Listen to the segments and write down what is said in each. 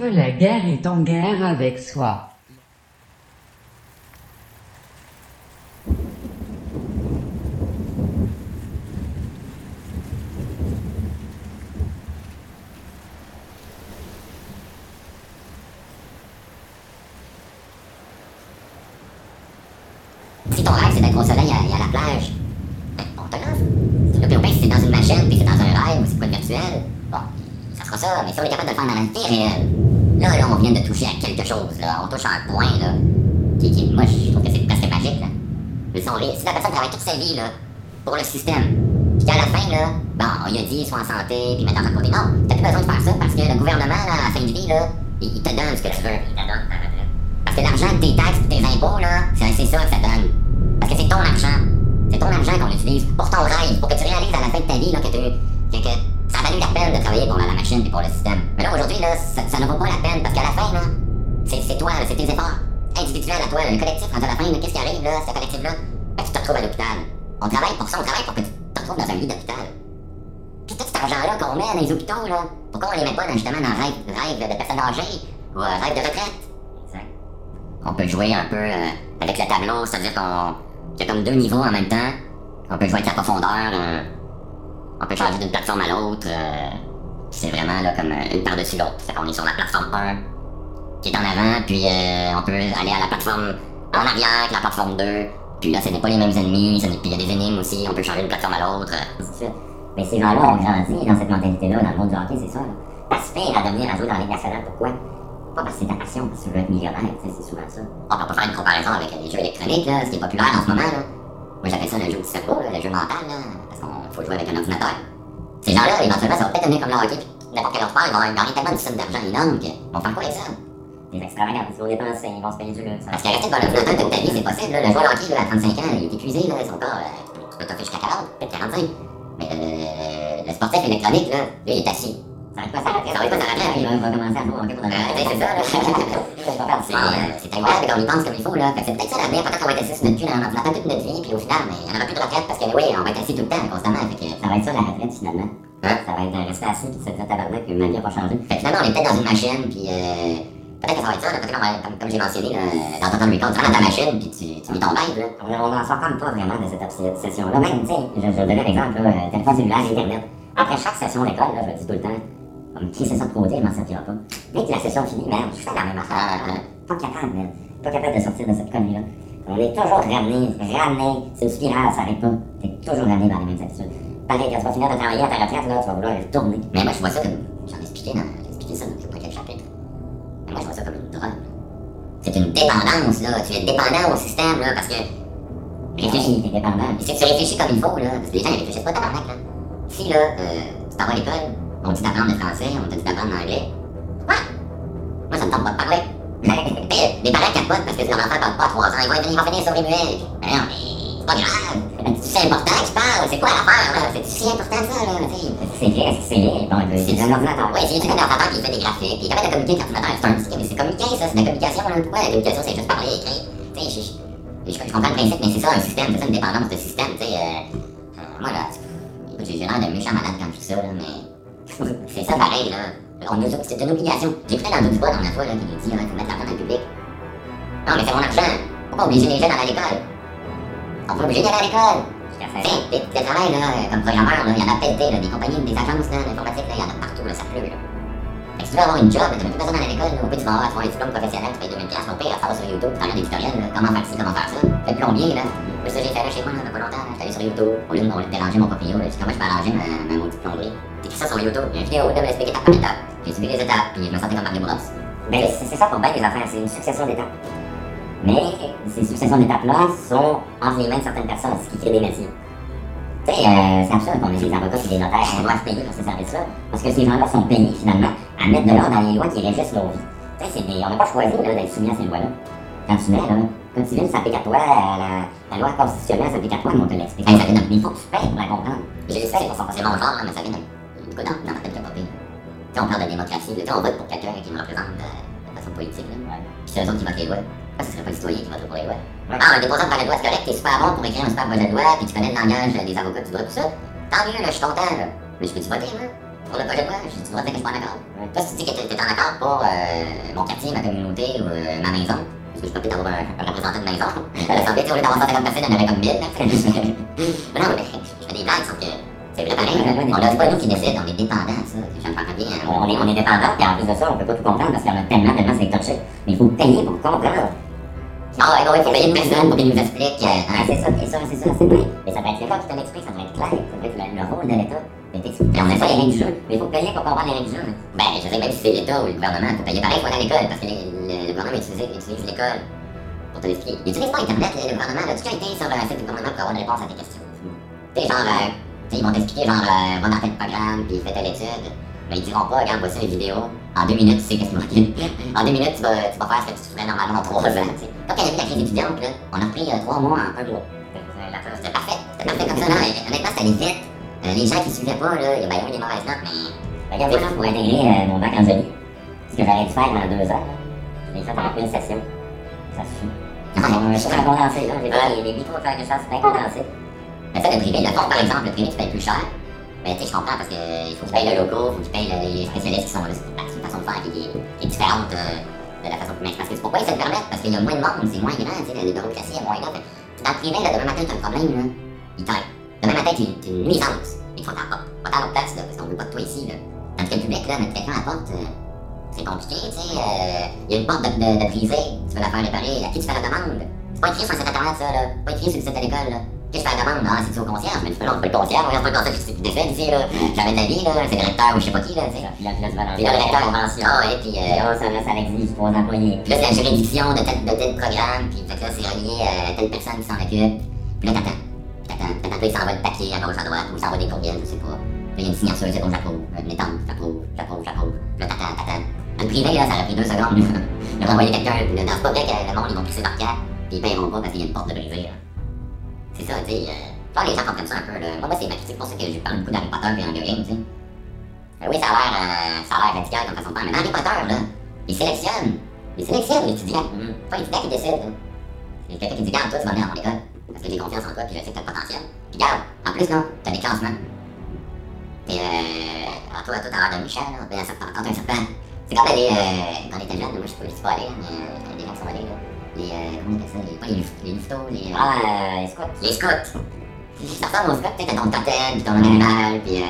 La guerre est en guerre avec soi. Si ton rêve c'est d'être au soleil et à la plage, ben, on te l'offre. Le plus au pire, si c'est dans une machine puis c'est dans un rêve ou c'est quoi de virtuel, bon, mais si on est capable de le faire dans la vie réelle, là, là, on vient de toucher à quelque chose, là. On touche à un point, là, qui, qui moi, je trouve que c'est presque magique, là. Mais si, si la personne travaille toute sa vie, là, pour le système, puis qu'à la fin, là, bon, on lui a dit, sois en santé, puis mettre dans côté. Non, t'as plus besoin de faire ça parce que le gouvernement, là, à la fin de vie, là, il, te donne ce que tu veux, il te donne ta retraite. Parce que l'argent de tes taxes et tes impôts, là, c'est ça que ça donne. Parce que c'est ton argent. C'est ton argent qu'on utilise pour ton rêve, pour que tu réalises à la fin de ta vie là, que, tu- que ça a valu la peine de travailler pour la, machine et pour le système. Mais là, aujourd'hui, là, ça, ne vaut pas la peine parce qu'à la fin, là, c'est toi, c'est tes efforts individuels à toi. Le collectif, quand à la fin, qu'est-ce qui arrive, là, ce collectif-là? Ben, tu te retrouves à l'hôpital. On travaille pour ça, on travaille pour que tu te retrouves dans un lit d'hôpital. Puis tout cet argent-là qu'on met dans les hôpitaux, là, pourquoi on les met pas justement dans rêve, rêve de personnes âgées ou euh, rêve de retraite? On peut jouer un peu euh, avec le tableau, c'est-à-dire qu'on qu'il y a comme deux niveaux en même temps. On peut jouer avec la profondeur, euh, on peut changer d'une plateforme à l'autre. euh, c'est vraiment là comme euh, une par-dessus l'autre. Qu'on est sur la plateforme 1 qui est en avant, puis euh, on peut aller à la plateforme en arrière, que la plateforme 2. Puis là, ce n'est pas les mêmes ennemis, puis il y a des énigmes aussi, on peut changer d'une plateforme à l'autre. Mais ces gens-là ont grandi dans cette mentalité-là, dans le monde du hockey, c'est ça. là. Aspire à devenir, à jouer dans la Ligue nationale, pourquoi? Pas parce que c'est ta passion, parce que tu veux être millionnaire, c'est souvent ça. On peut faire une comparaison avec les jeux électroniques, là, ce qui est populaire en ce moment, là. Moi, j'appelle ça le jeu du cerveau, là, le jeu mental, là, parce qu'on faut jouer avec un ordinateur. Ces gens-là, éventuellement, ça va peut-être devenir comme le hockey, puis n'importe quel autre sport, ils vont gagner tellement de sommes d'argent énormes qu'ils vont faire quoi avec ça? Des extravagances, ils vont dépenser, ils vont se payer du luxe. Parce que rester le flottant toute ta vie, c'est possible, là. Le joueur de hockey, là, à 35 ans, il est épuisé, là, son corps, euh, tu peux t'offrir jusqu'à 40, peut-être 45. Mais le, le sportif électronique, là, lui, il est assis. Pas sa retraite, ça arrête pas sa retraite, il va, va commencer à au hockey pour de vrai. c'est ça, là. C'est euh, c'est incroyable comme il pense comme il faut, là. Fait que c'est peut-être ça l'avenir, peut-être qu'on va être assis sur notre cul dans un ordinateur toute notre vie, puis au final, mais il n'y en aura plus de retraite parce que, oui, on va être assis tout le temps, constamment. Fait que ça va être ça la retraite, finalement. Hein? Ça va être de rester assis puis se dire tabarnak que ma vie n'a pas changé. Fait que finalement, on est peut-être dans une machine, puis euh, peut-être que ça va être ça, là, peut-être qu'on va, comme, comme j'ai mentionné, là, dans ton temps de record, tu rentres dans ta machine, puis tu, tu vis ton rêve, là. On on n'en sort comme pas vraiment de cette obsession-là. Même, tu sais, je, je vais donner un exemple, là, euh, téléphone cellulaire, Internet. Après chaque session d'école, là, je me dis tout le temps, qui c'est ça de côté, il m'en sortira pas. Dès que la session finit, merde, je fais la même affaire. hein. Pas capable, merde. Pas capable de sortir de cette connerie-là. On est toujours ramené, ramené. C'est une spirale, ça arrête pas. T'es toujours ramené dans les mêmes habitudes. Pareil, quand tu vas finir de travailler à ta retraite, là, tu vas vouloir y retourner. Mais moi, je vois ça comme. J'en ai expliqué, dans, j'ai expliqué ça dans je pas quel chapitre. Mais moi, je vois ça comme une drogue. C'est une dépendance, là. Tu es dépendant au système, là, parce que. Réfléchis, t'es dépendant. Et si tu réfléchis comme il faut, là, parce que les gens, ils réfléchissent pas tabarnak, là. Si, là, euh, tu t'en vas à l'école, on te dit d'apprendre le français, on te dit d'apprendre l'anglais. Ouais! Moi, ça me tente pas de parler. Mais les parents capotent parce que leur enfant parle pas 3 ans. Ils vont, ils vont finir sur les muets. Mais non, mais c'est pas grave. C'est important qu'ils parlent. C'est quoi l'affaire, là? C'est si important que ça, là? tu sais? C'est vrai, c'est vrai. Bon, c'est un ordinateur. Oui, c'est un ordinateur qui fait des graphiques. Puis il est capable de communiquer avec l'ordinateur. C'est un petit- c'est communiquer, ça. C'est de la communication, là. Ouais, la communication, c'est juste parler, écrire. Tu sais, je, je, je, je comprends le principe, mais c'est ça, un système. C'est ça, une dépendance de système. Tu sais, euh, euh, moi, là, j'ai l'air d'un méchant malade quand je dis ça, là, mais. C'est ça pareil, là. On nous c'est une obligation. J'ai écouté dans d'autres fois, dans la fois, là, qui nous dit, là, faut mettre l'argent dans le public. Non, mais c'est mon argent. Faut pas obliger les jeunes à aller à l'école. On peut obliger d'aller à l'école. Tiens, des des travail, là, comme programmeur, là, il y en a pété, là, des compagnies, des agences, là, d'informatique, là, il y en a partout, là, ça pleut, là. Fait que si tu veux avoir une job, t'as même plus besoin d'aller à l'école, là. Au pire, tu vas avoir tu vas avoir un diplôme professionnel, tu payes 2000 piastres, au pire, ça va sur YouTube, tu regardes des tutoriels, là, comment faire ci, comment faire ça. Fait le plombier, là? C'est ça que j'ai fait là chez moi, là, pas longtemps, là. J'étais allé sur YouTube, au lieu de, au lieu de déranger mon proprio, là, comment je peux arranger ma, ma maudite plomberie. T'écris ça sur YouTube, il y a une vidéo, là, m'expliquer étape par étape. J'ai suivi les étapes, puis je me sentais comme Mario Bros. Ben, c'est ça pour bien les affaires, c'est une succession d'étapes. Mais ces successions d'étapes-là sont entre les mains de certaines personnes, ce qui crée des métiers. Tu sais, euh, c'est absurde qu'on ait des avocats et des notaires qui doivent payer pour ces services-là, parce que ces gens-là sont payés finalement à mettre de l'ordre dans les lois qui régissent nos vies. Tu sais, on n'a pas choisi d'être soumis à ces lois-là. Quand tu mets, là, quand tu viens, ça s'applique à toi, euh, la, la loi constitutionnelle s'applique à toi, mais on te l'explique. ça vient d'un- mais il faut que tu payes pour la comprendre. J'ai dit ça, c'est mon genre, mais ça vient d'un. Coup, dans, dans ma tête, pas. Tu sais, on parle de démocratie, là, tu sais, on vote pour quelqu'un qui me représente euh, de façon politique, là. Puis c'est eux autres qui votent les lois. Pourquoi ce serait pas le citoyen qui vote pour les lois? Ah, un déposant par les lois, c'est correct, t'es super bon pour écrire un super projet de loi, puis tu connais le langage euh, des avocats du droit, tout ça. Tant mieux, là, je suis content, là. Mais je peux-tu voter, là? Pour le projet de loi, j'ai du droit de dire que je suis pas d'accord. Toi, si tu dis que t'es en accord pour euh, mon quartier, ma communauté ou euh, ma maison, parce que je peux peut-être avoir un, un représentant de maison. À l'Assemblée, tu au lieu d'avoir 150 personnes, il y en aurait comme 1000. là. Mais non, mais je fais des blagues, sauf que c'est pareil. On a pas nous qui décide, on est dépendants, ça. Me comprends bien. hein. On est, on est dépendant, puis en plus de ça, on peut pas tout comprendre parce qu'il y en a tellement, tellement, c'est touché. Mais il faut payer pour comprendre. Ah ouais, il faut payer une personne pour qu'il nous explique. euh, Ah, c'est ça, c'est ça, c'est ça, c'est vrai. Mais ça peut être l'État qui te l'explique, ça doit être clair. Ça doit être le, le rôle de l'État. Mais on essaie. pas les règles du jeu. Mais il faut payer pour comprendre les règles du jeu. Ben, je sais même si c'est l'État ou le gouvernement, faut payer pareil, faut aller à l'école, parce que le, gouvernement utilise, l'école pour te l'expliquer. Il utilise pas Internet, le, le gouvernement, là. Tu as été sur le du gouvernement pour avoir une réponse à tes questions. Sais, genre, euh, ils vont t'expliquer, genre, euh, va dans tel programme, puis fais telle étude. Mais ils diront pas, regarde, voici une vidéo. En deux minutes, tu sais qu'est-ce qu'il faut En deux minutes, tu vas, tu vas faire ce que tu ferais normalement en trois ans, tu sais. Quand il y a eu la crise étudiante, là, on a pris euh, trois mois en un mois. C'était parfait. C'était parfait comme ça, non, mais honnêtement, ça allait vite. Euh, les gens qui suivaient pas, là, il y avait eu des mauvaises notes, mais Regarde, moi, pour intégrer euh, mon bac en ce que j'aurais dû faire pendant deux je l'ai fait en une session. Ça suffit. Non, Je suis un condensé, là. J'ai pas les, les micros faire quelque chose, c'est bien condensé. Mais ça, le privé, le fond, par exemple, le privé, tu payes plus cher. Mais tu sais, je comprends parce qu'il faut que tu payes le logo, faut que tu payes le- les spécialistes qui sont là. C'est une façon de faire qui, est- différente euh, de la façon mais Parce que pourquoi ils se le permettent? Parce qu'il y a moins de monde, c'est moins grand, tu sais, le bureaucratie est moins. Fait que Dans le privé, là, demain matin, tu as un problème, là, ils. Demain matin, tu as une nuisance. Il faut t'en pas. Pas t'en place, là, parce qu'on veut pas de toi ici, là. Tandis que le public, là, mettre quelqu'un à la porte, euh, c'est compliqué, tu sais. euh, Il y a une porte de, de, de tu veux la faire réparer, à qui tu fais la demande? C'est pas écrit sur un internet, ça, là. Pas écrit sur le site de l'école, là. Qu'est-ce que la demande? Ah, c'est-tu au concierge? Mais tu peux non, c'est pas le concierge, regarde, c'est pas le concierge qui décide ici, là. Jamais de la vie, là. C'est le recteur ou je sais pas qui, là, tu sais. Puis là, là, tu vas Puis là, le recteur, convention. ah ouais, puis euh, là, ça, là, ça exige trois employés. puis là, c'est la juridiction de tel, de tel programme, puis fait que là, c'est relié à telle personne qui s'en occupe. Puis là, t'attends. T'attends, t'attends, là, il s'envoie le papier à gauche, à droite, ou il s'envoie des courriels, je sais pas. Puis là, il y a une signature, c'est bon, j'approuve. Euh, Une étampe, j'approuve, j'approuve, j'approuve. Puis là, t'attends, t'attends. Dans le privé, là, ça aurait pris deux secondes. Ils ont envoyé quelqu'un, puis là, c'est pas vrai que le monde, ils vont crisser leur carte, puis ils paieront pas parce qu'il y a une porte de brisée, là. C'est ça, tu sais. Euh, les gens comprennent ça un peu, là. Moi, moi, c'est ma critique pour ça que je parle beaucoup d'Harry Potter et Hunger Games, tu sais. Euh, oui, ça a l'air, euh, ça a l'air radical comme façon de faire, mais Harry Potter, là, ils sélectionnent. Ils sélectionnent l'étudiant. C'est pas l'étudiant qui décide. là. C'est quelqu'un qui dit, garde, toi, tu vas venir à mon école. Parce que j'ai confiance en toi, puis je sais que t'as le potentiel. Puis garde, en plus, là, t'as des classements. Et euh, alors toi, toi, t'as l'air de Michel, là, ben, ça te tente un serpent. C'est comme les, euh, quand on était jeunes, moi, je sais pas, je suis pas allé, mais Les, euh, comment on appelle ça, les, pas les, les les, euh, Ah, euh, les scouts. les scouts. Ça sais, t'as ton totem, puis ton animal, puis euh,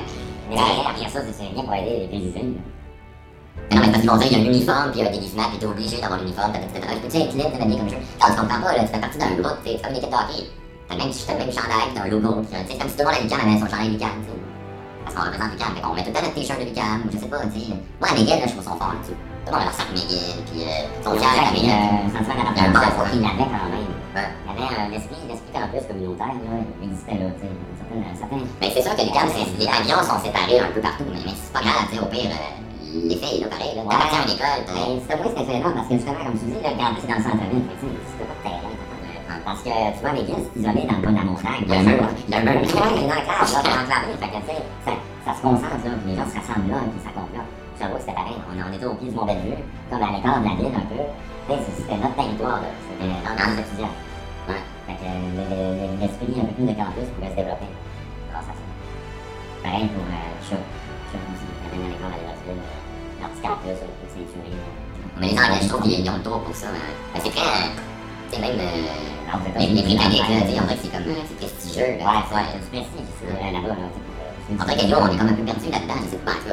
Mais après ça, c'est- bien pour aider les préjugés. non, mais parce qu'ils vont il y a un uniforme, puis il y a un puis t'es obligé d'avoir l'uniforme, t'as- t'as- tu t'as bien comme. Quand tu comprends pas, là, tu fais partie d'un groupe, c'est comme une équipe. T'as le même, le même chandail, t'as un logo, euh, tu sais, c'est comme si tout le monde à l'UQAM avait son chandail l'UQAM, tu sais. Parce qu'on représente l'UQAM, fait qu'on met tout le temps notre t-shirt de l'UQAM, ou je sais pas, tu sais. Moi, à McGill, là, je trouve son fort là-dessus. A leur McGill, puis son fier à a un McGill. sentiment Il y un avait quand même. Il y avait un esprit, l'esprit campus communautaire, là, il existait là, tu sais. Un un. Mais c'est sûr que l'UQAM, c'est- les avions sont séparés un peu partout, mais, c'est pas grave, tu sais, au pire, l'effet est là pareil, là. T'appartiens à une école, c'est moi, c'est étonnant parce que justement, comme tu dis, le campus c'est dans le centre-ville, tu sais, pas de terrain. Parce que tu vois, l'église, c'est isolé dans le bas de la montagne. Il y a un mur, il y a un mur. Il y a un enclave, là, c'est enclavé. Fait que, tu sais, ça, ça se concentre, là, puis les gens se rassemblent là, puis ça compte là. J'avoue que c'était pareil. On, on était au pied du Mont Bellevue, comme à l'écart de la ville un peu. Tu c'était notre territoire, là. C'était dans les étudiants. Ouais. Fait que le- le- le- l'esprit un peu plus de campus pouvait se développer grâce à ça. Pareil pour euh, Chuck. Chuck aussi, avait dans l'école à l'Évature, leur petit campus, là, pour ceinturer. Mais les Anglais, je trouve qu'ils ils ont le tour pour ça. hein. Ben, c'est très. euh, Tu sais, même. euh, vous êtes les, Britanniques, là, tu on dirait que c'est comme. euh, C'est prestigieux, là. Ouais, c'est du prestige, c'est euh, là-bas, là, tu sais, pour, euh, On dirait que nous, on est comme un peu perdu là-dedans, je sais pas, en tout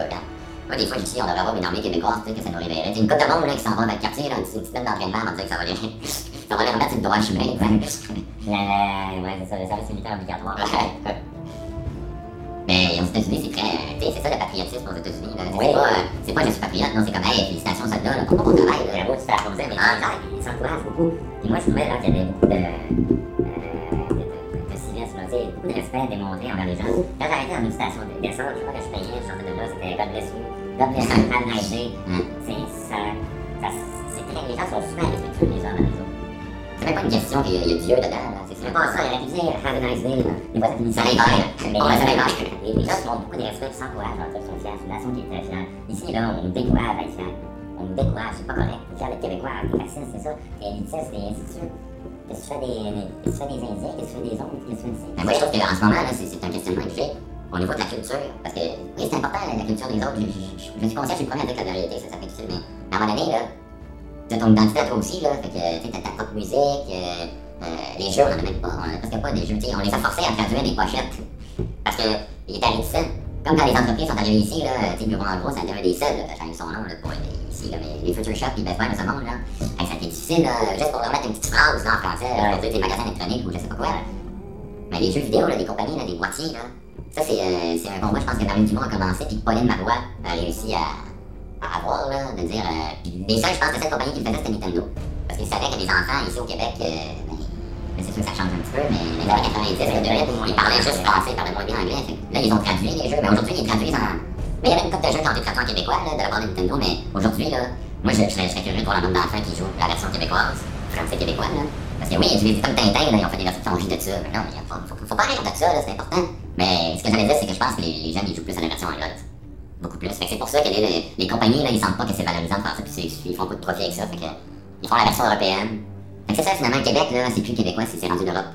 des fois, ici, on devrait avoir une armée québécoise, tu sais, que ça. Tu sais, une couple de monde, là, qui s'en va dans le quartier, là, une petite semaine d'entraînement, on dire que ça va les. ça va les remettre sur le droit chemin. La, ouais, c'est ça, le service militaire obligatoire. Ouais. Mais aux États-Unis, c'est très. Tu sais, c'est ça le patriotisme aux États-Unis, là. Oui. C'est pas, euh, c'est pas je suis patriote, non, c'est comme, hey, félicitations, soldats, là, pour ton travail. Bravo, tu t'es applaudi, mais Ah. ils s'encouragent beaucoup. Et moi, je trouvais là, qu'il y avait beaucoup de, euh, de, de, de civisme, tu sais, beaucoup de respect démontré envers les gens. Quand arrêté dans une station d'essence, je crois que je payais, je sortais de là, c'était God bless you, God bless you, have a nice day. Hum. C'est ça, ça, c'est très, les gens sont super respectueux les uns envers les autres. C'est même pas une question qu'il y, a- Dieu dedans, là. C'est C'est pas ça, il aurait pu dire have a nice day, là. Des fois, ça finit Ça. Mais Bon, ben, ça l'hiver. les, les gens beaucoup de respect, qui s'encouragent, leur sont fiers, c'est une nation qui est très fière. Ici, là, on nous décourage à être fiers. On nous décourage, c'est pas correct. Fier d'être québécois, t'es raciste, c'est ça. T'es élitiste, et de suite. Qu'est-ce que tu fais des, Indiens, qu'est-ce que tu fais des autres, qu'est-ce que tu fais Mais moi, je trouve qu'en ce moment, c'est c'est un questionnement que j'ai. Au niveau de la culture, parce que oui, c'est important la, la culture des autres. Je, je- je- je suis conscient, je suis le premier à dire que la vérité, ça, ça fait difficile, mais à un moment donné, là, t'as ton identité à toi aussi, là, fait que tu t'as ta propre musique, euh, euh, les jeux, on en a même pas, on a pas des jeux, tu on les a forcés à traduire des pochettes. Parce que il est arrivé ça. Comme quand les entreprises sont arrivées ici, là, tu sais, en gros, ça un des seuls, là, j'ai changé son nom, là, pour ici, là, mais les Future Shop, ils Best Buy de ce monde, là, hey, ça a été difficile, là, juste pour leur mettre une petite phrase, là, en français, là, des magasins électroniques ou je sais pas quoi. Mais les jeux vidéo, là, des compagnies, là, des boîtiers, là, ça, c'est euh, un combat, je pense, que Marine Dumont a commencé, puis Pauline Marois a réussi à, à avoir, là, de dire. Euh, les seuls, je pense que cette compagnie qui le faisait, c'était Nintendo. Parce qu'ils savaient que les enfants ici au Québec, euh, ben, c'est sûr que ça change un petit peu, mais les années 90, là, ils parlaient juste français, ils parlaient moins bien anglais. Là, ils ont traduit les jeux, mais aujourd'hui, ils traduisent en. Mais il y avait une couple de jeux qui ont été traduits en québécois, là, de la part de Nintendo, mais aujourd'hui, là, moi, je, je serais, je serais curieux de voir le nombre d'enfants qui jouent la version québécoise, français québécois, là. Parce que oui, ils utilisent comme Tintin, là, ils ont fait des versions qui ont ri de ça. Mais non, mais faut, pas rire de ça, c'est important. Mais ce que j'allais dire, c'est que je pense que les, les jeunes, ils jouent plus à la version anglaise. Beaucoup plus. Fait c'est pour ça que les, les compagnies, là, ils sentent pas que c'est valorisant de faire ça, puis ils font pas de profit avec ça. Fait que, ils font la version européenne. Fait que c'est ça, finalement, le Québec, là, c'est plus québécois, c'est rendu l'Europe.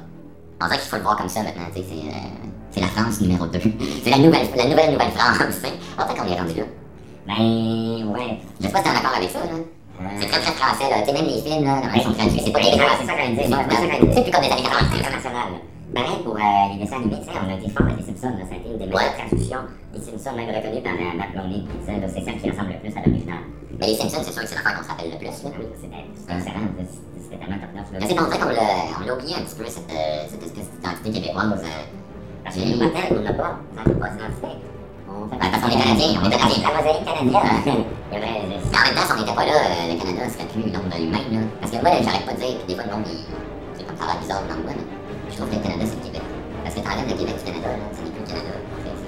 On dirait qu'il faut le voir comme ça maintenant, tu sais, c'est, euh, la France numéro 2. c'est la nouvelle, la nouvelle Nouvelle-France, tu sais. On dirait qu'on est rendu là. Ben, ouais. Je sais pas si t'es d'accord avec ça, là. C'est très très français, là. Tu sais, même les films, là, ils sont traduits, c'est pas québécois. c'est ça dire. C'est plus comme des années C'est 90. international. là. Pareil pour euh, les dessins animés, tu sais, on a été fort avec les Simpsons, là, ça a été une des meilleures traductions des Simpsons, même reconnue par euh, Matt Groening. C'est celle qui ressemble le plus à l'original. Mais les Simpsons, c'est sûr que c'est l'affaire qu'on se rappelle le plus, là. Oui, c'était excellent, c'était- c'était tellement top notch. Mais c'est l'a on l'a oublié un petit peu, cette, euh, cette espèce d'identité québécoise. euh. Parce que nous, matin, on n'a pas, ça n'a pas d'identité. On fait parce qu'on est Canadiens, on est Canadiens. La mosaïque canadienne. En même temps, si on n'était pas là, euh, le Canada serait plus nombre d'humains, là. Parce que moi, j'arrête pas de dire, puis des fois, le monde, il... c'est comme ça bizarre dans mais je trouve que le Canada, c'est le Québec. Parce que t'enlèves le Québec du Canada, là, ça n'est plus le Canada.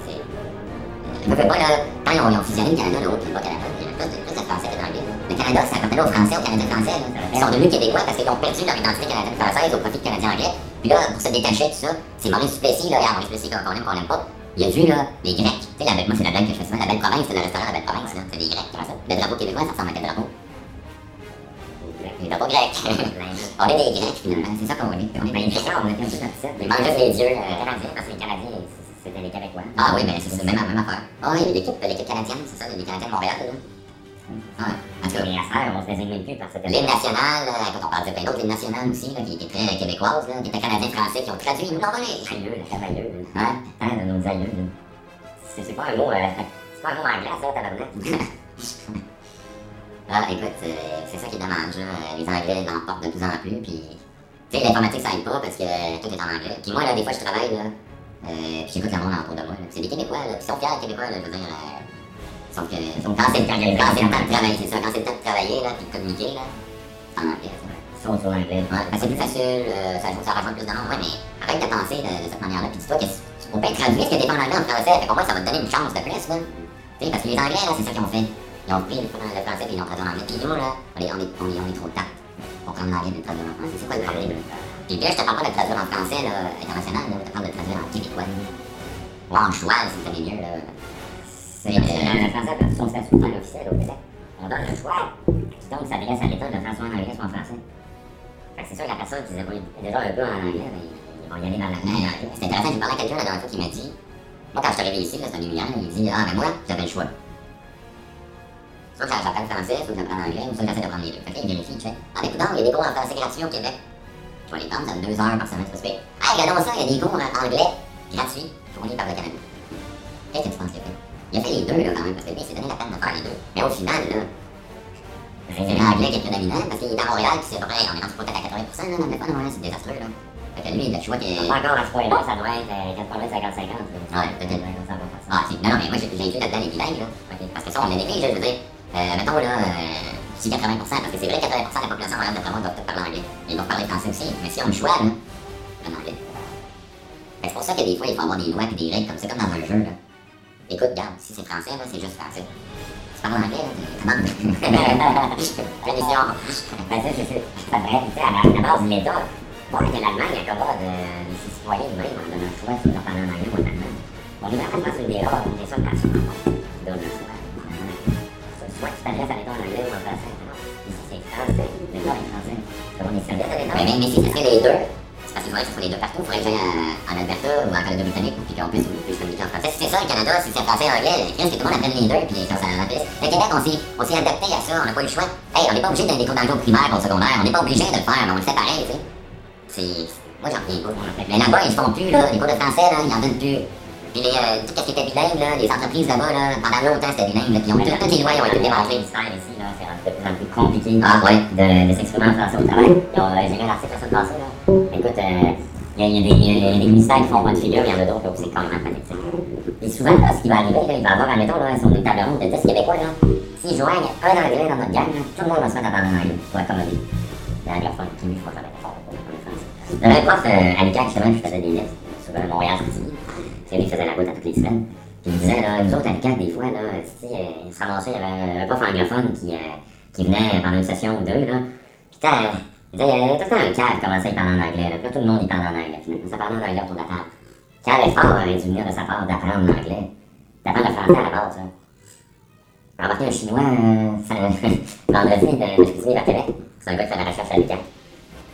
C'est- Euh, Je me fais pas, là, quand ils ont, ils ont fusionné le Canada, là, puis le Bas-Canada, il y avait plus de, plus de Français que d'Anglais. Le Canada, ça appartenait aux Français, aux Canadiens français, là. Ils sont devenus Québécois parce qu'ils ont perdu leur identité canadienne-française au profit de Canadien-Anglais. Puis là, pour se détacher de ça, c'est Maurice Duplessis, là, Maurice Duplessis, qu'on aime, qu'on aime pas. Il a vu, là, les Grecs. Tu sais, la, moi, c'est la blague que je fais souvent. La belle province, c'est le restaurant La Belle Province, là. C'est les Grecs. Le drapeau québécois, ça ressemble à quel drapeau? Les drapeaux grecs. on est des Grecs, finalement. C'est ça qu'on est. On est des Grecs. on était un peu comme ça. Ils mangent juste les dieux. Les Canadiens, parce que les Canadiens, c'était les Québécois. Ah oui, mais c'est ça, même, même affaire. Ah oui, l'équipe, l'équipe canadienne, c'est ça, les Canadiens de Montréal, là. Ouais, en tout cas. À ça, on se désigne même plus par cette L'hymne national, écoute, on parle de plein d'autres nationales aussi, qui étaient très québécoises, là, qui étaient canadiens-français, qui ont traduit l'hymne anglais. Aïeux, le cavalier, le Hein? temps de nos aïeux. c'est pas un mot, euh, c'est pas un mot anglais, ça, tabarnak. Ah, écoute, euh, c'est ça qui est dommage, là. Les Anglais l'emportent de plus en plus, puis... Tu sais, l'informatique, ça aide pas, parce que tout est en anglais. Puis moi, là, des fois, je travaille, là, euh, puis j'écoute le monde autour de moi. C'est des Québécois, là, puis ils sont fiers, les Québécois, là, je veux dire... Euh, sauf que quand c'est le temps quand c'est le temps de travailler, c'est ça, quand c'est le temps de travailler, là, puis de communiquer, là, c'est en anglais, vrai. Sont sur. Ouais, ben c'est plus facile, euh, ça, ça rejoint plus de monde, ouais, mais arrête de penser de, de cette manière-là, puis dis-toi que si- on peut traduire ce que t'es pas en anglais en français, fait qu'au moins ça va te donner une chance de plus, là. Tu sais, parce que les anglais, là, c'est ça qu'ils ont fait. Ils ont pris le, le français puis ils l'ont traduit en anglais. Là, on est, on est, on est trop tard pour prendre l'anglais le traduire en français. C'est quoi le problème? Puis là, je te parle pas de traduire en français, là, international, là, je te parle de traduire en québécois. Ou en choix, si vous savez mieux, là. C'est euh, le français perdu son statut de langue officielle au Québec. On donne le choix. Donc, ça s'adresse à l'État de faire soit en anglais, soit en français. Fait que c'est sûr que la personne qui se débrouille déjà un peu en anglais, ben, ils vont y aller dans la Mais, euh, C'est intéressant, j'ai parlé à quelqu'un la dernière fois qui m'a dit, moi quand je suis arrivé ici, là, c'est un immigrant, il dit, ah, mais moi, j'avais le choix. Soit que j'apprends le français, soit que j'apprends l'anglais, ou soit que j'essaie d'apprendre les deux. Fait que il vérifie, tu sais. Ah, mais écoute, il y a des cours en français gratuits au Québec. Je vais les prendre, ça donne deux heures par semaine, c'est pas super. Ah, regardons ça, il y a des cours en anglais gratuits, fournis par le Canada. Qu'est-ce que tu penses qu'il a fait? Il a fait les deux, là, quand même, parce que il s'est donné la peine de faire les deux. Mais au final, là, c'est l'anglais qui est prédominant, parce qu'il est à Montréal, puis c'est vrai, on est rendu peut-être à 80%, là, mais pas Montréal, c'est désastreux, là. Fait que lui, le choix que. Pas encore à ce point-là, ça doit être euh, 80-50-50. Ouais, peut-être. Ah, non, non, mais moi, j'ai inclus là-dedans les bilingues, là. Parce que ça, on les néglige, je veux dire. Euh, mettons, là, euh, si 80%, parce que c'est vrai, 80% de la population moyenne de moi doit peut-être parler anglais. Ils doivent parler français aussi. Mais si on le choix, là, en anglais. Que C'est pour ça que des fois, il faut avoir des lois et des règles comme ça, comme dans un jeu, là. Écoute, regarde, si c'est français, là, c'est juste français. Tu parles anglais, là, commande. Punition. Ben, ça, c'est c'est- ça sais, à la, base, l'État, bon, que l'Allemagne accommode euh, les citoyens eux-mêmes en donnant le choix sur leur parler en anglais ou en allemand. On est vraiment sur des rares, des en en français. L'État est services de l'État. Mais, mais, mais si c'était les deux, c'est parce que faudrait que ce soit les deux partout. Il faudrait que j'aille en Alberta ou en Colombie-Britannique puis qu'on puisse, puisse communiquer en français. C'est ça, le Canada, si c'est français anglais, qu'est-ce que tout le monde apprenne les deux puis ça, ça remplisse. Le Québec, on s'est, adapté à ça, on n'a pas eu le choix. Hey, on n'est pas obligé d'aller des cours d'anglais au primaire ou au secondaire, on n'est pas obligé de le faire, mais on le fait pareil, tu sais. C'est. Moi, j'en reviens pas. Mais là-bas, ils font plus, là. Les cours de français, là, ils en donnent plus. Puis euh, tout ce qui était bilingue, là, les entreprises là-bas, là, pendant longtemps, c'était bilingue, là. Ils ont tout- toutes les lois, ont été ministère ici, là, c'est de plus en plus compliqué Ah, ouais. de, de s'exprimer en français au travail. Euh, J'ai lu un article la semaine passée, là. Écoute, euh, il y, a- il y il y a des ministères qui font bonne figure, il y en a d'autres où c'est carrément pathétique. Et souvent, là, ce qui va arriver, là, il va y avoir, admettons, là, sur une table ronde de 10 Québécois, là, s'ils joignent un anglais dans notre gang, là, tout le monde va se mettre à parler en anglais pour accommoder l'anglophone qui lui fera jamais d'effort pour parler français. J'avais un prof euh, à l'UQAC, justement, qui faisait des lettres sur euh, Qui faisait la route à toutes les semaines. Puis il disait, là, nous autres, à l'UQAC, des fois, là, tu sais, euh, il se ramassait, il y avait un prof anglophone qui, euh, qui venait pendant une session ou deux, là. Puis il disait, il y avait tout le temps un cave qui commençait à parler en anglais, là. Puis là, tout le monde, il parlait en anglais, finalement. Ça parlait en anglais autour de la table. Quand l'effort aurait dû venir de sa part d'apprendre l'anglais, d'apprendre le français à la base, hein. J'ai remarqué un Chinois, euh, vendredi, de, de Chicoutimi vers Québec. C'est un gars qui fait la recherche à l'UQAC.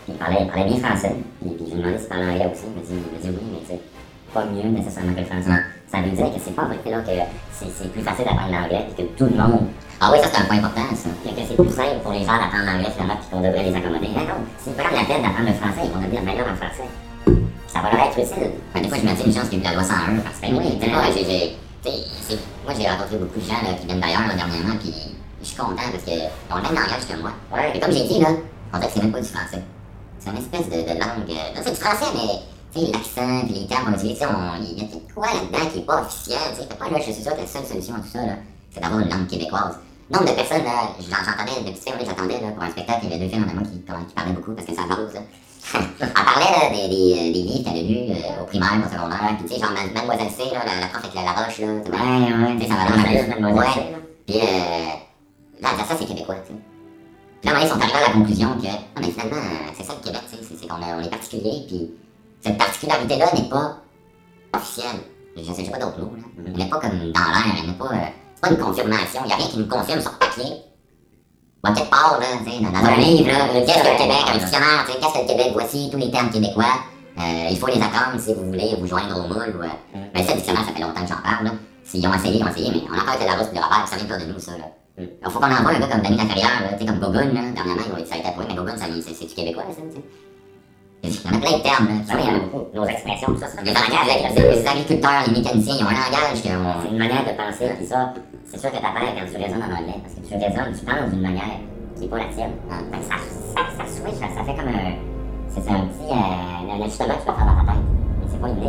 Il parlait, il parlait bien français. Puis, puis je lui ai demandé s'il parlait anglais aussi. Il m'a dit, il m'a dit oui, mais c'est pas mieux nécessairement que le français. Ça veut dire que c'est pas vrai là, que c'est plus facile d'apprendre l'anglais et que tout le monde. Ah oui, ça, c'est un point important, ça. Que, que c'est plus simple pour les gens d'apprendre l'anglais finalement puis qu'on devrait les accommoder. Mais non, s'ils prennent la peine d'apprendre le français, ils vont devenir meilleurs en français. Ça va leur être utile. Enfin, des fois, je me dis une chance qu'il y ait eu la loi 101 parce que Ben oui, tu sais, moi, j'ai, moi, j'ai rencontré beaucoup de gens là, qui viennent d'ailleurs dernièrement, puis je suis content parce qu'ils ont le même langage que moi. Ouais. Et comme j'ai dit, là, on dirait que c'est même pas du français. C'est une espèce de, de langue. euh, non, c'est du français, mais tu sais, l'accent, puis les termes qu'on utilise, on- il y a peut-être quoi là-dedans qui est pas officiel. Tu sais, moi, là, je suis sûr que la seule solution à tout ça, là, c'est d'avoir une langue québécoise. Nombre de personnes, là, j'en- j'entendais, depuis tu sais, j'attendais là, pour un spectacle, il y avait deux filles en allemand qui, qui parlaient beaucoup parce que ça base, là. Elle parlait là, des, des, euh, des livres qu'elle a lus euh, au primaire, au secondaire, puis tu sais, genre Ma- Mademoiselle C, là, la, la prof avec la, la roche, là, tu sais, Ouais, ouais. ça va dans C, Ouais. Puis, euh, là, ça, c'est québécois, tu sais. Puis là, ils sont arrivés à la conclusion que, non, mais finalement, euh, c'est ça le Québec, tu sais, c'est- qu'on on est particulier, puis cette particularité-là n'est pas officielle. Je sais, j'ai pas d'autres mots, là. Elle n'est pas comme dans l'air, elle n'est pas, euh, c'est pas une confirmation, il n'y a rien qui nous confirme sur papier. Bon, quelque part, là, tu sais, dans, dans un livre, là, qu'est-ce que le Québec, un dictionnaire, tu sais, qu'est-ce que le Québec, voici tous les termes québécois, euh, il faut les apprendre si vous voulez vous joindre au moule, ou, euh, ben, ça, le dictionnaire, ça fait longtemps que j'en parle, là. S'ils ont essayé, ils ont essayé, mais on a encore été la rousse de Robert, ça vient pas de nous, ça, là. Il faut qu'on envoie un gars comme Danny Laferrière, là, sais, comme Gogun, là, dernièrement, ça a été approuvé, mais Gogun, ça, c'est, c'est du québécois, ça, en a plein de termes, là. Oui, beaucoup. Nos expressions, tout ça, c'est les langage, les, agriculteurs, les mécaniciens, ils ont un langage que C'est une manière de penser, puis ça, c'est sûr que t'appelles quand tu raisonnes en anglais, parce que tu raisonnes, tu penses d'une manière qui n'est pas la tienne. Que ça, ça, ça switch, ça, fait comme un. C'est c'est un petit. Euh, un ajustement que tu peux faire dans ta tête. Mais c'est pas une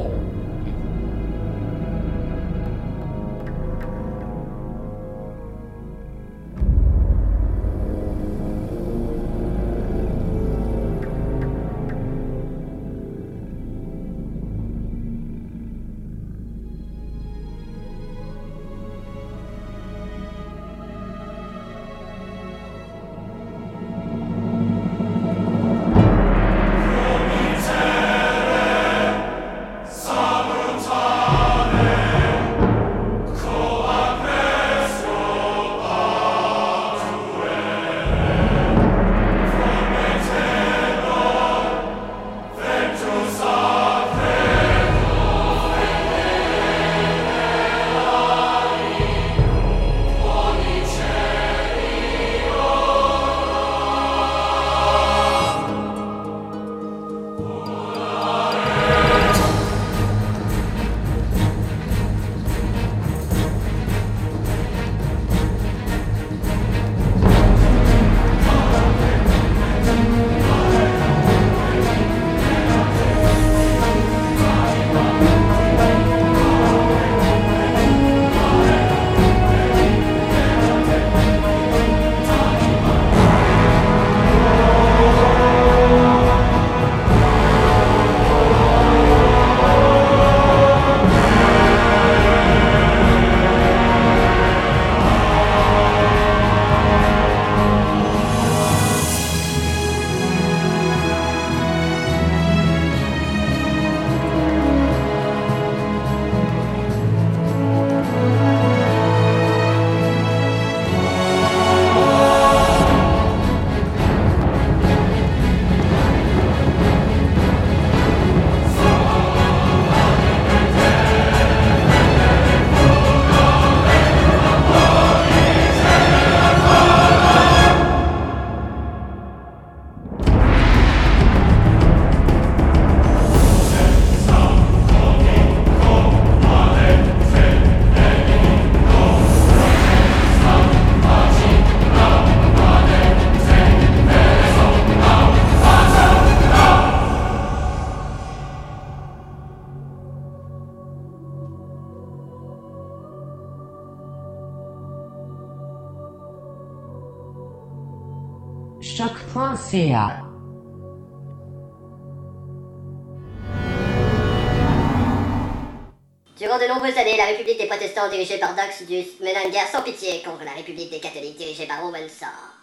Durant de nombreuses années, la République des protestants dirigée par Daxidius mena une guerre sans pitié contre la République des catholiques dirigée par Romansor.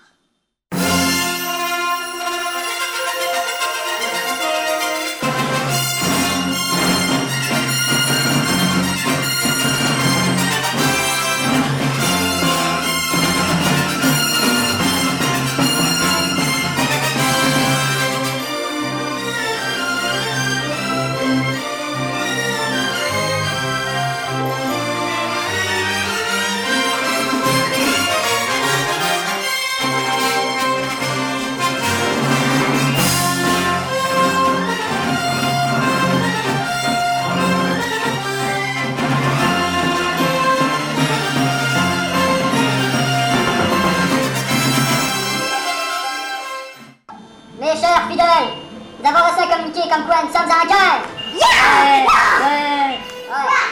cần tham gia chơi. Yeah. Yeah. Yeah.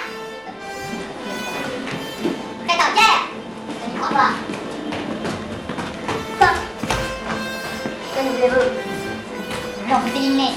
Khai thảo chơi Đừng khó vào Tôi Tôi được rồi Rộng tin này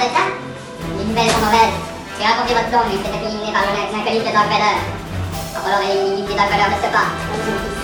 rappelle ça Les nouvelles sont mauvaises. J'ai raconté votre plan, il s'est fait par un inconnu de Dark Vader. Alors éliminer Dark Vader de ce pas.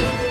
は。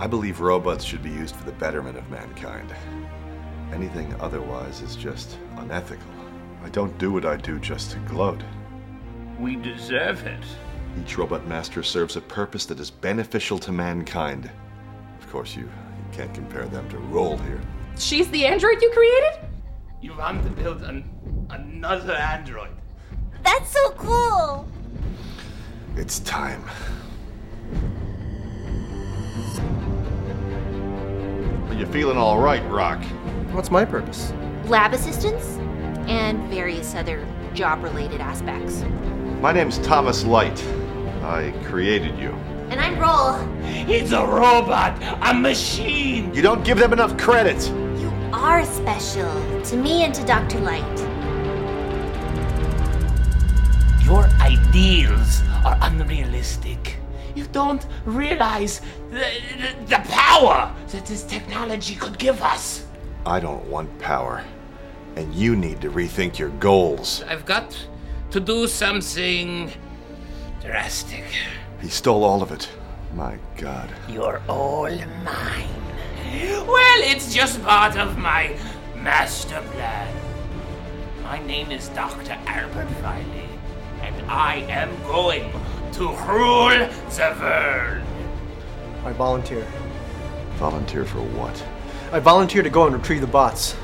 I believe robots should be used for the betterment of mankind. Anything otherwise is just unethical. I don't do what I do just to gloat. We deserve it. Each robot master serves a purpose that is beneficial to mankind. Of course, you, you can't compare them to Roll here. She's the android you created? You want to build an, another android. That's so cool! It's time. You feeling all right, Rock? What's my purpose? Lab assistance and various other job related aspects. My name's Thomas Light. I created you. And I'm Roll. It's a robot, a machine. You don't give them enough credit. You are special to me and to Dr. Light. Your ideals are unrealistic. You don't realize the, the, the power that this technology could give us. I don't want power. And you need to rethink your goals. I've got to do something drastic. He stole all of it. My god. You're all mine. Well, it's just part of my master plan. My name is Dr. Albert Riley, and I am going to rule the world. I volunteer. Volunteer for what? I volunteer to go and retrieve the bots.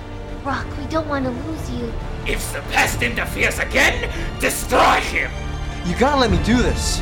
Rock, we don't want to lose you. If the pest interferes again, destroy him! You gotta let me do this.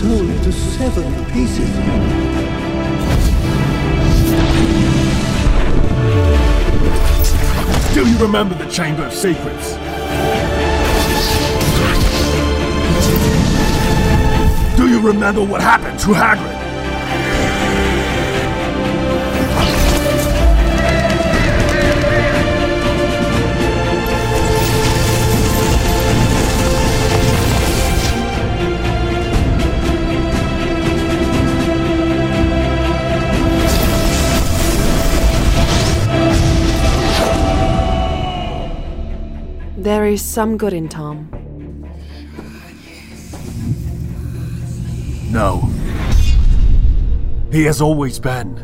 Soul into seven pieces. Do you remember the Chamber of Secrets? Do you remember what happened to Hagrid? There is some good in Tom. No. He has always been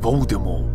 Voldemort.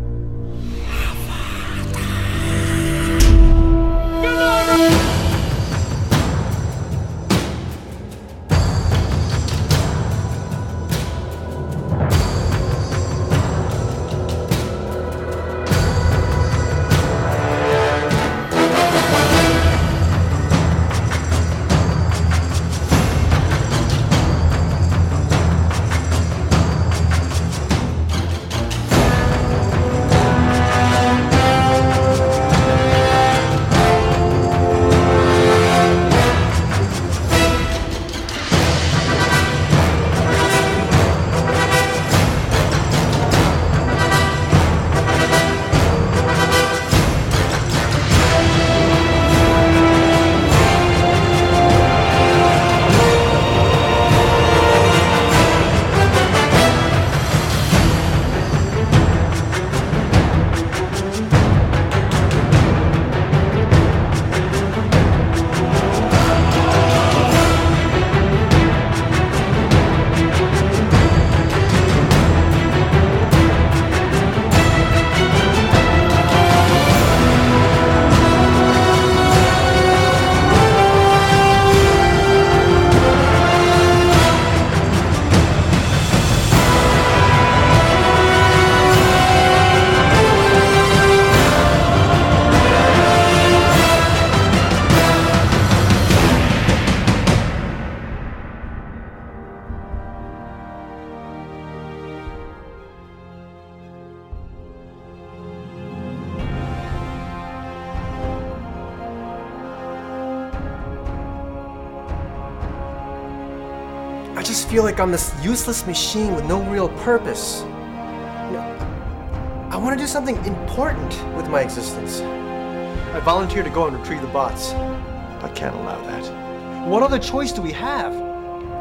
Feel like I'm this useless machine with no real purpose. You know, I want to do something important with my existence. I volunteer to go and retrieve the bots. I can't allow that. What other choice do we have?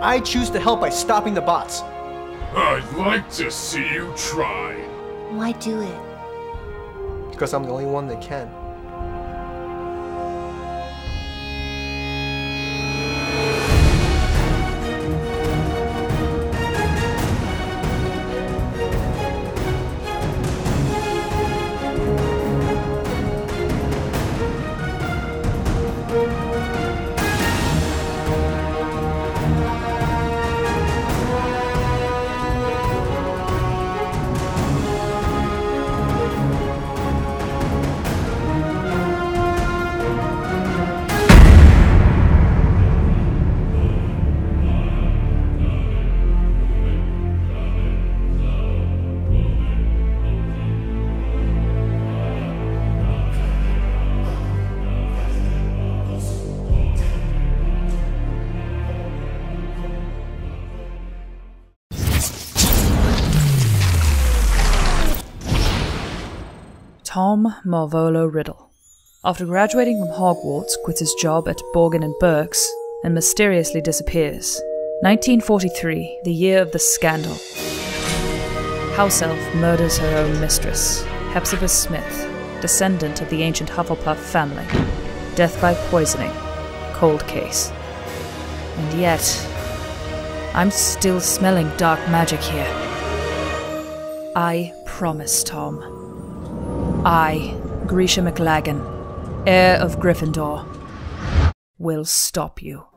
I choose to help by stopping the bots. I'd like to see you try. Why do it? Because I'm the only one that can. Tom Marvolo Riddle. After graduating from Hogwarts, quits his job at Borgin and Burke's and mysteriously disappears. 1943, the year of the scandal. House Elf murders her own mistress, Hepzibah Smith, descendant of the ancient Hufflepuff family. Death by poisoning. Cold case. And yet, I'm still smelling dark magic here. I promise, Tom. I, Grisha McLagan, heir of Gryffindor, will stop you.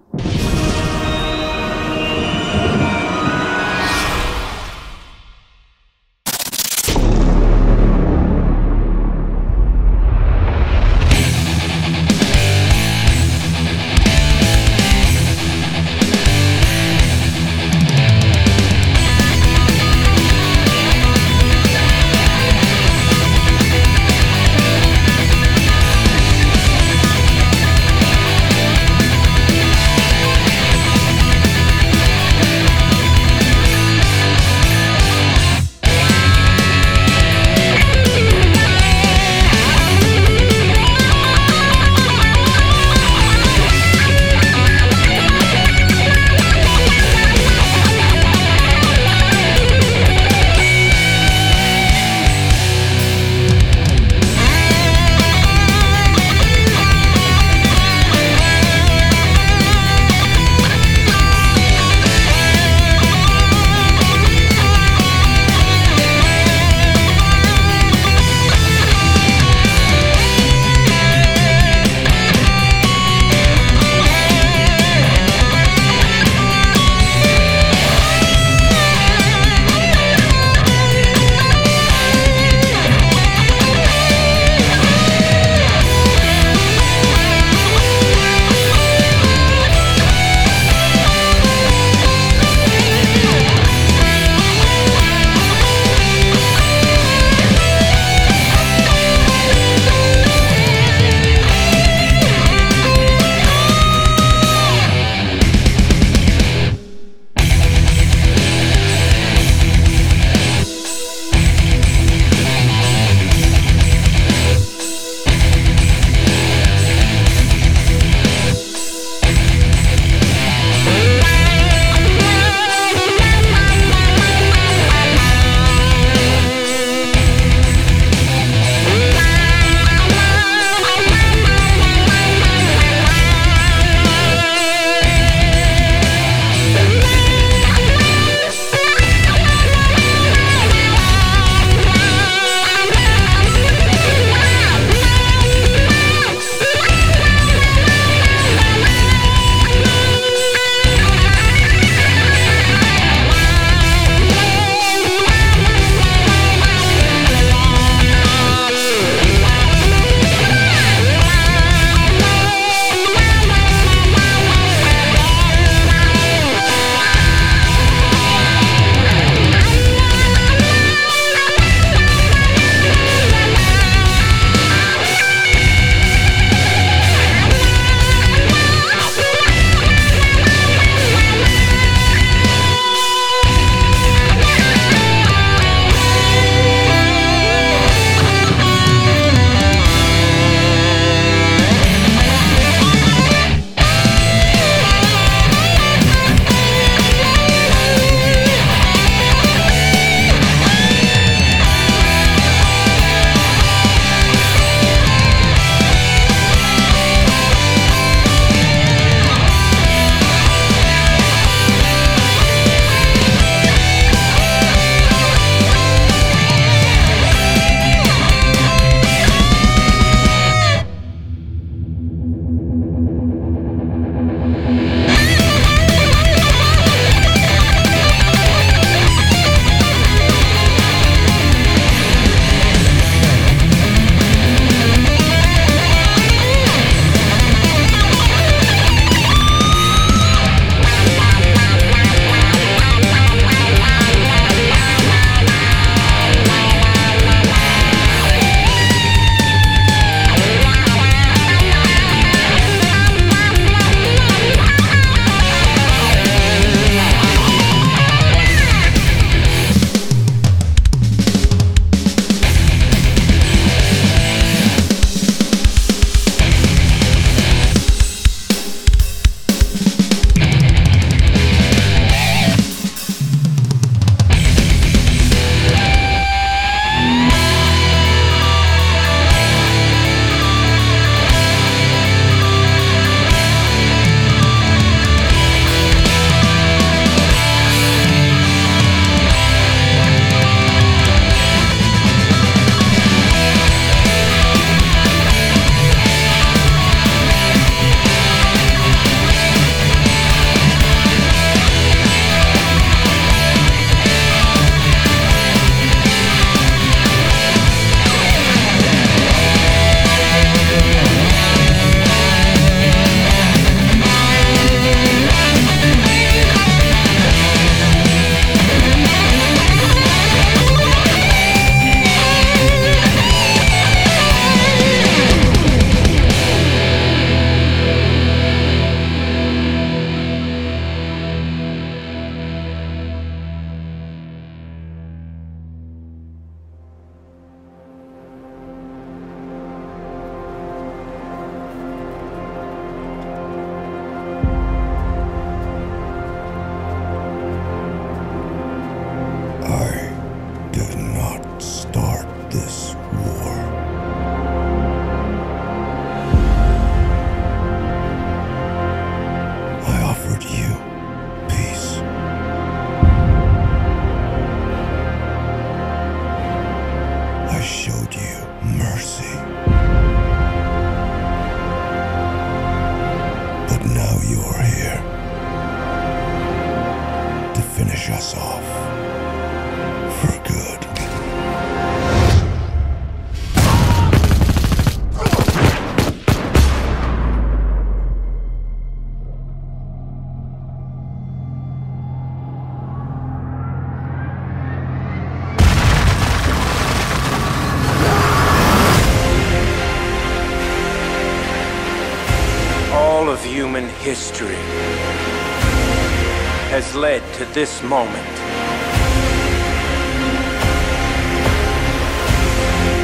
This moment.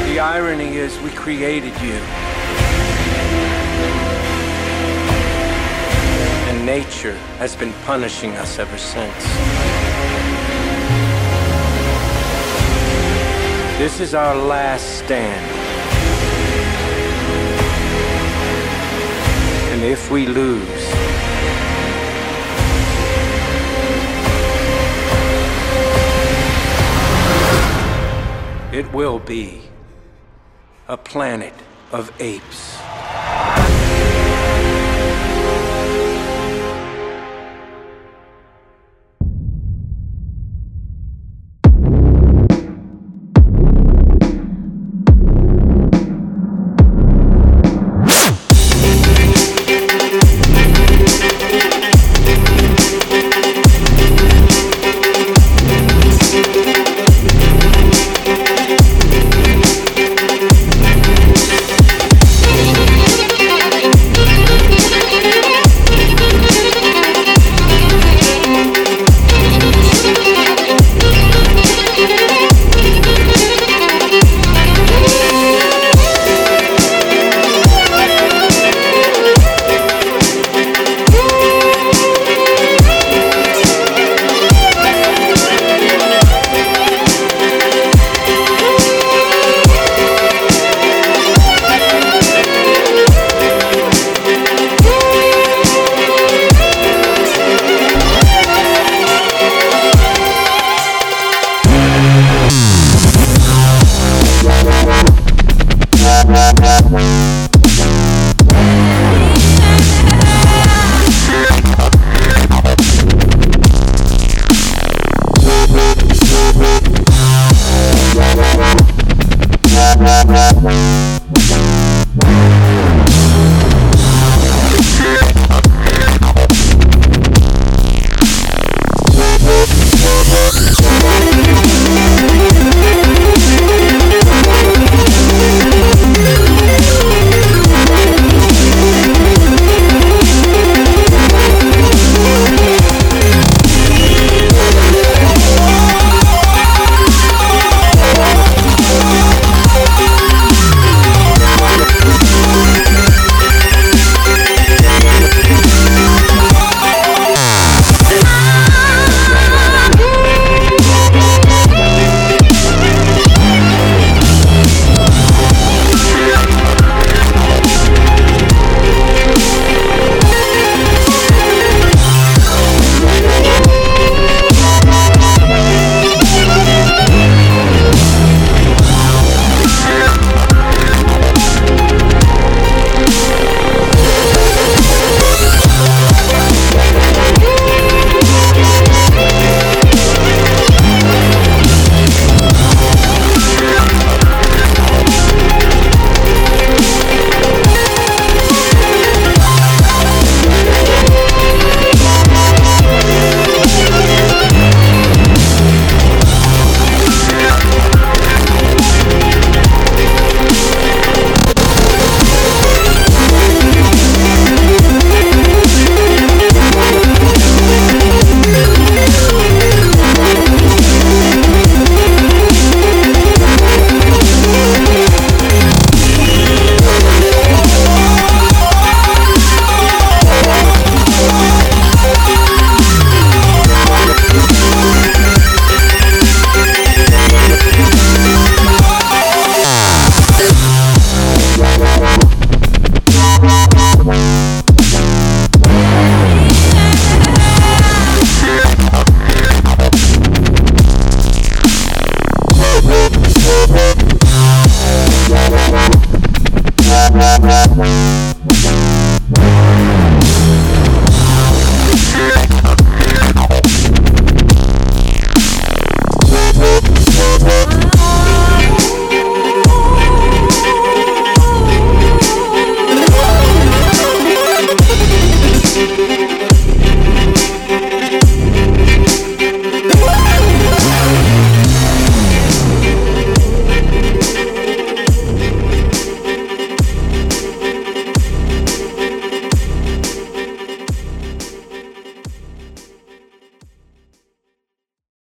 The irony is, we created you. And nature has been punishing us ever since. This is our last stand. And if we lose, it will be a planet of apes.